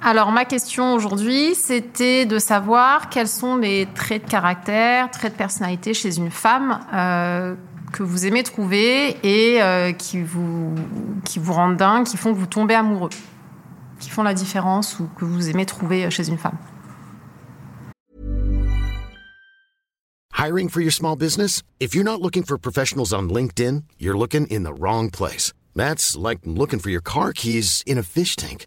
Alors ma question aujourd'hui, c'était de savoir quels sont les traits de caractère, traits de personnalité chez une femme euh, que vous aimez trouver et euh, qui, vous, qui vous rendent dingue, qui font que vous tombez amoureux, qui font la différence ou que vous aimez trouver chez une femme. Hiring for your small business? If you're not looking for professionals on LinkedIn, you're looking in the wrong place. That's like looking for your car keys in a fish tank.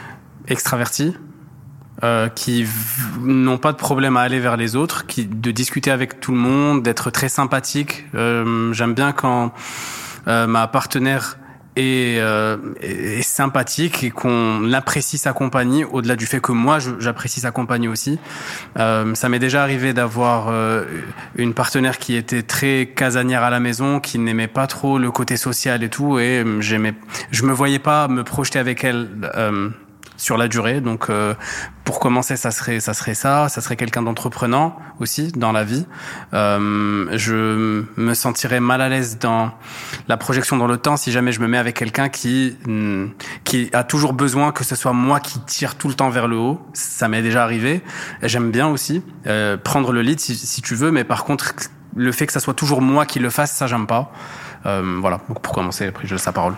extravertis. Euh, qui n'ont pas de problème à aller vers les autres, qui de discuter avec tout le monde, d'être très sympathique. Euh, J'aime bien quand euh, ma partenaire est, euh, est sympathique et qu'on apprécie sa compagnie au-delà du fait que moi j'apprécie sa compagnie aussi. Euh, ça m'est déjà arrivé d'avoir euh, une partenaire qui était très casanière à la maison, qui n'aimait pas trop le côté social et tout, et j'aimais, je me voyais pas me projeter avec elle sur la durée. Donc, euh, pour commencer, ça serait ça serait ça. Ça serait quelqu'un d'entreprenant aussi dans la vie. Euh, je me sentirais mal à l'aise dans la projection dans le temps si jamais je me mets avec quelqu'un qui mm, qui a toujours besoin que ce soit moi qui tire tout le temps vers le haut. Ça m'est déjà arrivé. J'aime bien aussi euh, prendre le lead si, si tu veux, mais par contre, le fait que ça soit toujours moi qui le fasse, ça j'aime pas. Euh, voilà. Donc pour commencer, après je laisse la parole.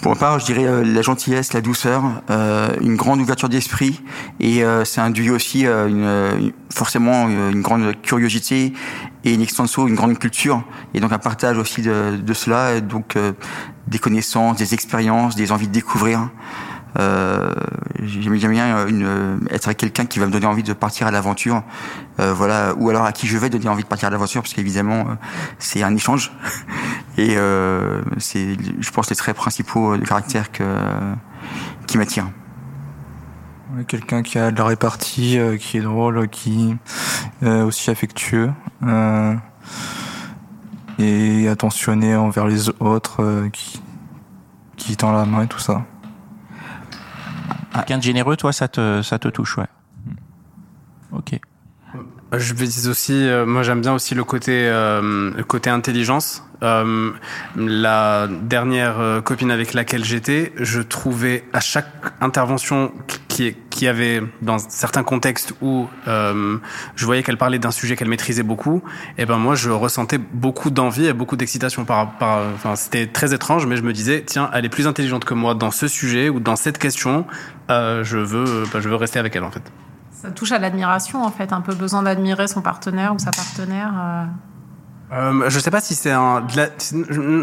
Pour ma part, je dirais euh, la gentillesse, la douceur, euh, une grande ouverture d'esprit, et euh, c'est induit aussi euh, une, forcément une grande curiosité et une extension, une grande culture, et donc un partage aussi de, de cela, donc des connaissances, des expériences, des envies de découvrir. Euh, J'aime bien une, être avec quelqu'un qui va me donner envie de partir à l'aventure, euh, voilà, ou alors à qui je vais donner envie de partir à l'aventure, parce qu'évidemment euh, c'est un échange. Et euh, c'est, je pense, les traits principaux de caractère que, qui m'attirent. Quelqu'un qui a de la répartie, euh, qui est drôle, qui est aussi affectueux euh, et attentionné envers les autres, qui, qui tend la main et tout ça. Quelqu'un de généreux, toi, ça te, ça te touche, ouais. Ok. Je vais dire aussi, euh, moi j'aime bien aussi le côté, euh, le côté intelligence. Euh, la dernière euh, copine avec laquelle j'étais, je trouvais à chaque intervention qui, qui avait dans certains contextes où euh, je voyais qu'elle parlait d'un sujet qu'elle maîtrisait beaucoup, et ben moi je ressentais beaucoup d'envie et beaucoup d'excitation par, par enfin c'était très étrange, mais je me disais tiens elle est plus intelligente que moi dans ce sujet ou dans cette question, je veux, ben, je veux rester avec elle en fait. Ça touche à l'admiration en fait, un peu besoin d'admirer son partenaire ou sa partenaire. Euh... Euh, je sais pas si c'est un,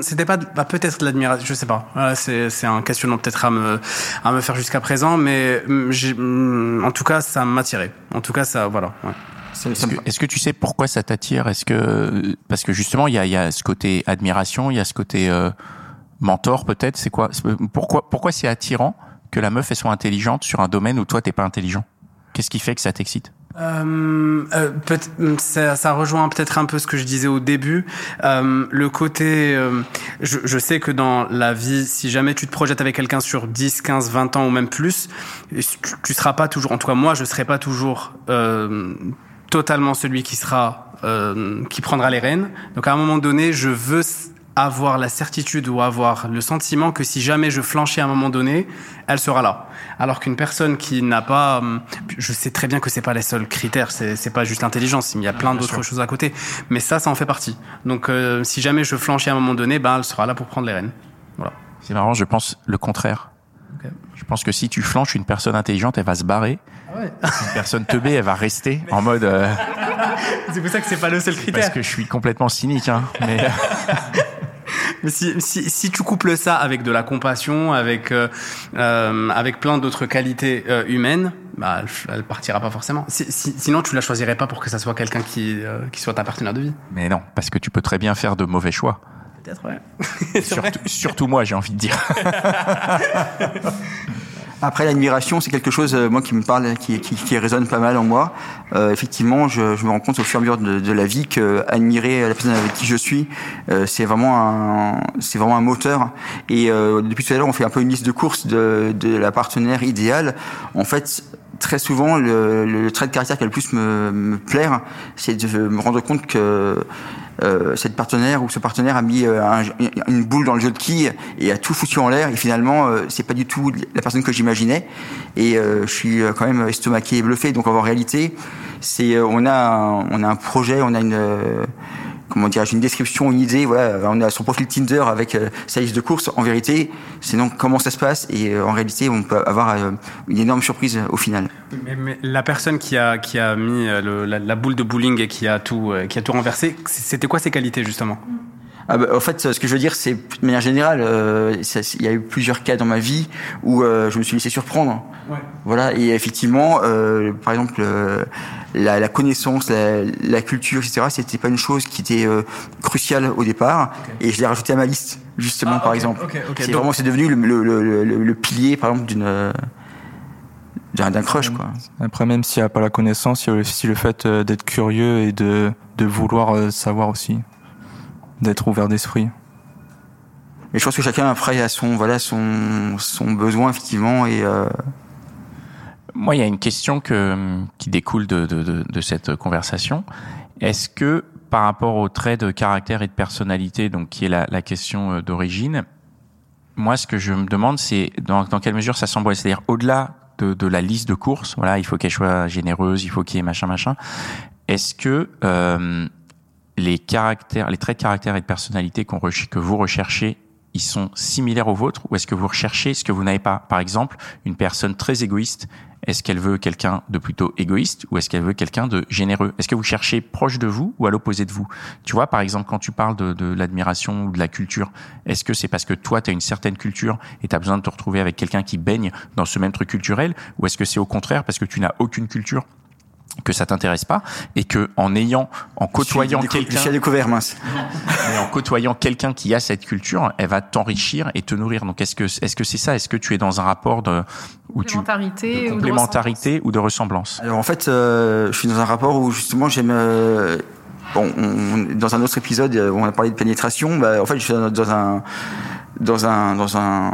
c'était pas bah, peut-être de l'admiration, je sais pas. c'est c'est un questionnement peut-être à me à me faire jusqu'à présent, mais mm, mm, en tout cas ça m'attirait. En tout cas ça voilà. Ouais. Est-ce que, est que, tu sais pourquoi ça t'attire? Est-ce que parce que justement il y a, y a ce côté admiration, il y a ce côté euh, mentor peut-être? C'est quoi Pourquoi pourquoi c'est attirant que la meuf elle soit intelligente sur un domaine où toi t'es pas intelligent? Qu'est-ce qui fait que ça t'excite? Euh, euh, ça, ça, rejoint peut-être un peu ce que je disais au début. Euh, le côté, euh, je, je, sais que dans la vie, si jamais tu te projettes avec quelqu'un sur 10, 15, 20 ans ou même plus, tu, tu seras pas toujours, en tout cas moi, je serai pas toujours euh, totalement celui qui sera, euh, qui prendra les rênes. Donc à un moment donné, je veux avoir la certitude ou avoir le sentiment que si jamais je flanchis à un moment donné, elle sera là. Alors qu'une personne qui n'a pas, je sais très bien que c'est pas les seuls critères, c'est pas juste l'intelligence, il y a plein d'autres choses à côté, mais ça, ça en fait partie. Donc euh, si jamais je flanchis à un moment donné, ben elle sera là pour prendre les rênes. Voilà. C'est marrant, je pense le contraire. Okay. Je pense que si tu flanches une personne intelligente, elle va se barrer. Une personne teubée, elle va rester en mode. euh, C'est pour ça que c'est pas le seul critère. parce que je suis complètement cynique, hein. Mais si, si, si tu couples ça avec de la compassion, avec euh, euh, avec plein d'autres qualités euh, humaines, bah elle, partira pas forcément. Si- si- sinon, tu la choisirais pas pour que ça soit quelqu'un qui euh, qui soit ta partenaire de vie. mais non, parce que tu peux très bien faire de mauvais choix. Peut-être ouais. Surtout, surtout moi, j'ai envie de dire. Après, l'admiration, c'est quelque chose, euh, moi, qui me parle, qui, qui, qui résonne pas mal en moi. Euh, effectivement, je, je me rends compte au fur et à mesure de, de la vie que admirer la personne avec qui je suis, euh, c'est vraiment un, c'est vraiment un moteur. Et euh, depuis tout à l'heure, on fait un peu une liste de courses de, de la partenaire idéale. En fait, très souvent, le, trait de caractère qui a le plus me, plaire, c'est de me rendre compte que euh, cette partenaire ou ce partenaire a mis euh, un- une boule dans le jeu de quilles et a tout foutu en l'air et finalement euh, c'est pas du tout la personne que j'imaginais. Et euh, je suis quand même estomaqué et bluffé. Donc en réalité c'est on a un, on a un projet on a une comment dire une description une idée voilà on a son profil Tinder avec euh, sa liste de courses en vérité c'est donc comment ça se passe et euh, en réalité on peut avoir euh, une énorme surprise au final Mais, mais la personne qui a qui a mis euh, le, la, la boule de bowling et qui a tout euh, qui a tout renversé, c'était quoi ses qualités justement? Ah bah, en fait, ce que je veux dire, c'est de manière générale, euh, ça- il y a eu plusieurs cas dans ma vie où euh, je me suis laissé surprendre. Ouais. Voilà, et effectivement, euh, par exemple, euh, la, la connaissance, la, la culture, etc., c'était pas une chose qui était euh, cruciale au départ, et je l'ai rajouté à ma liste, justement, Ah, par exemple. ok, ok. C'est Donc- vraiment, c'est devenu le, le, le, le- le pilier, par exemple, d'une euh, d'un d'un crush, quoi. Après, même s'il n'y a pas la connaissance, il y a aussi le fait euh, d'être curieux et de, de vouloir savoir aussi. D'être ouvert d'esprit. Mais je pense que chacun après a son voilà son son besoin effectivement et euh, Moi, il y a une question que, qui découle de, de, de, de cette conversation. Est-ce que par rapport aux traits de caractère et de personnalité, donc qui est la, la question euh, d'origine, moi, ce que je me demande, c'est dans, dans quelle mesure ça s'emboîte? C'est-à-dire au-delà de, de la liste de courses, voilà, il faut qu'elle soit généreuse, il faut qu'il y ait machin, machin. Est-ce que euh, les caractères, les traits de caractère et de personnalité qu'on que vous recherchez, ils sont similaires aux vôtres? Ou est-ce que vous recherchez ce que vous n'avez pas? Par exemple, une personne très égoïste, est-ce qu'elle veut quelqu'un de plutôt égoïste ou est-ce qu'elle veut quelqu'un de généreux? Est-ce que vous cherchez proche de vous ou à l'opposé de vous? Tu vois, par exemple, quand tu parles de, l'admiration ou de la culture, est-ce que c'est parce que toi, tu as une certaine culture et tu as besoin de te retrouver avec quelqu'un qui baigne dans ce même truc culturel? Ou est-ce que c'est au contraire parce que tu n'as aucune culture? Que ça t'intéresse pas et que en ayant en côtoyant quelqu'un je découvert mince. mais en côtoyant quelqu'un qui a cette culture, elle va t'enrichir et te nourrir. Donc est-ce que est-ce que c'est ça? Est-ce que tu es dans un rapport de où tu Complémentarité ou de complémentarité ou de ressemblance? Alors en fait, euh, je suis dans un rapport où justement j'aime. euh, bon, on- dans un autre épisode, euh, on a parlé de pénétration. Bah, en fait, je suis dans dans un dans un dans un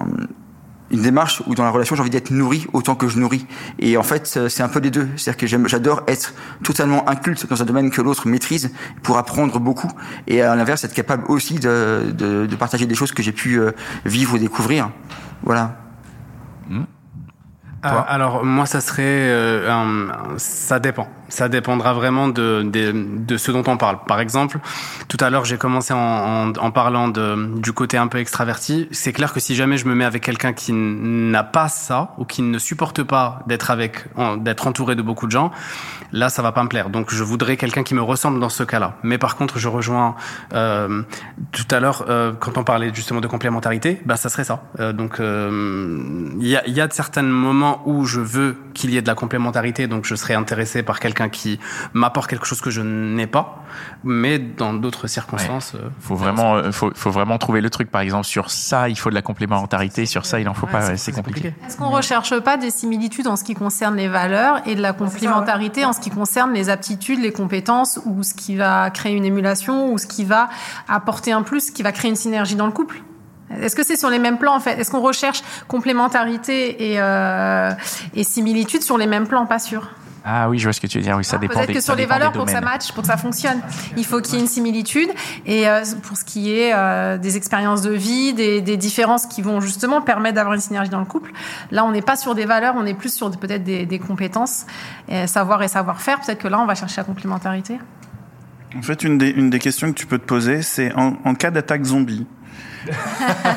une démarche où dans la relation j'ai envie d'être nourri autant que je nourris. Et en fait euh, c'est un peu des deux. C'est à dire que j'aime j'adore être totalement inculte dans un domaine que l'autre maîtrise pour apprendre beaucoup. Et à l'inverse être capable aussi de, de, de partager des choses que j'ai pu euh, vivre ou découvrir. Voilà. Euh, alors moi ça serait euh, un- ça dépend ça dépendra vraiment de, de de ce dont on parle. Par exemple tout à l'heure j'ai commencé en, en, en parlant de du côté un peu extraverti. C'est clair que si jamais je me mets avec quelqu'un qui n'a pas ça ou qui ne supporte pas d'être avec d'être entouré de beaucoup de gens là ça va pas me plaire. Donc je voudrais quelqu'un qui me ressemble dans ce cas-là. Mais par contre je rejoins euh, tout à l'heure euh, quand on parlait justement de complémentarité bah ça serait ça. Euh, donc euh, il y a y a de certains moments où je veux qu'il y ait de la complémentarité donc je serais intéressé par quelqu'un qui m'apporte quelque chose que je n'ai pas mais dans d'autres circonstances euh, Faut vraiment euh, faut faut vraiment trouver le truc. Par exemple, sur ça, il faut de la complémentarité. Sur ça, il en faut ouais, pas. ouais, C'est compliqué. Est-ce qu'on recherche pas des similitudes en ce qui concerne les valeurs et de la complémentarité en ce qui concerne les aptitudes, les compétences ou ce qui va créer une émulation ou ce qui va apporter un plus, ce qui va créer une synergie dans le couple? Est-ce que c'est sur les mêmes plans en fait? Est-ce qu'on recherche complémentarité et, euh, et similitude sur les mêmes plans? Pas sûr. Ah oui, je vois ce que tu veux dire. Oui, ça dépend. Peut-être que sur les valeurs, pour que ça matche, pour que ça fonctionne, il faut qu'il y ait une similitude. Et euh, pour ce qui est euh, des expériences de vie, des, des différences qui vont justement permettre d'avoir une synergie dans le couple, là, on n'est pas sur des valeurs, on est plus sur peut-être des, des compétences, et savoir et savoir-faire. Peut-être que là, on va chercher la complémentarité. En fait, une des, une des questions que tu peux te poser, c'est en, en cas d'attaque zombie,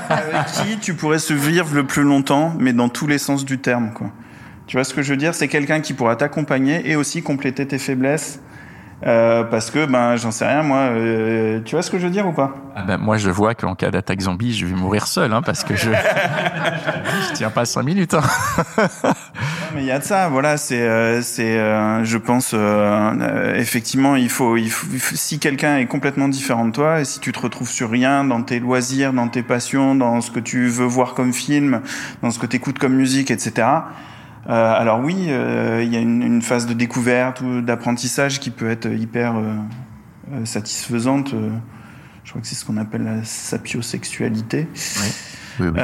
avec qui tu pourrais survivre le plus longtemps, mais dans tous les sens du terme, quoi. Tu vois ce que je veux dire? C'est quelqu'un qui pourra t'accompagner et aussi compléter tes faiblesses. Euh, parce que ben j'en sais rien moi euh, tu vois ce que je veux dire ou pas? Ah ben, moi je vois qu'en cas d'attaque zombie je vais mourir seul hein, parce que je je tiens pas cinq minutes hein. Mais il y a de ça voilà c'est euh, c'est euh, je pense euh, effectivement il faut, il faut si quelqu'un est complètement différent de toi et si tu te retrouves sur rien dans tes loisirs dans tes passions dans ce que tu veux voir comme film dans ce que tu écoutes comme musique etc euh, alors oui, euh, il y a une, une, phase de découverte ou d'apprentissage qui peut être hyper euh, satisfaisante. je crois que c'est ce qu'on appelle la sapiosexualité. Oui. Oui, oui.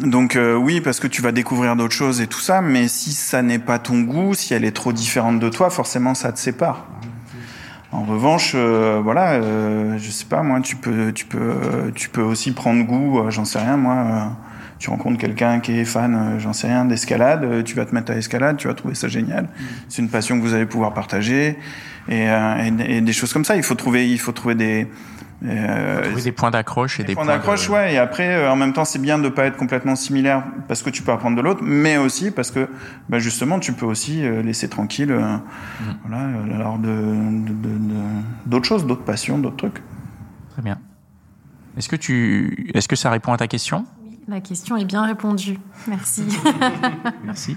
Donc oui, parce que tu vas découvrir d'autres choses et tout ça, mais si ça n'est pas ton goût, si elle est trop différente de toi, forcément ça te sépare. En revanche, euh, voilà, euh, je sais pas, moi, tu peux, tu peux, tu peux aussi prendre goût, euh, j'en sais rien, moi. tu rencontres quelqu'un qui est fan, j'en sais rien, d'escalade, tu vas te mettre à escalade, tu vas trouver ça génial. Mmh. C'est une passion que vous allez pouvoir partager et, et, et, des choses comme ça. Il faut trouver, il faut trouver des, euh, trouver des points d'accroche et des, des points, points d'accroche, de... ouais. Et après, euh, en même temps, c'est bien de pas être complètement similaire parce que tu peux apprendre de l'autre, mais aussi parce que, bah, justement, tu peux aussi euh, laisser tranquille, euh, mmh. voilà, alors de, d'autres choses, d'autres passions, d'autres trucs. Très bien. Est-ce que tu, est-ce que ça répond à ta question? Oui, la question est bien répondue. Merci. Merci.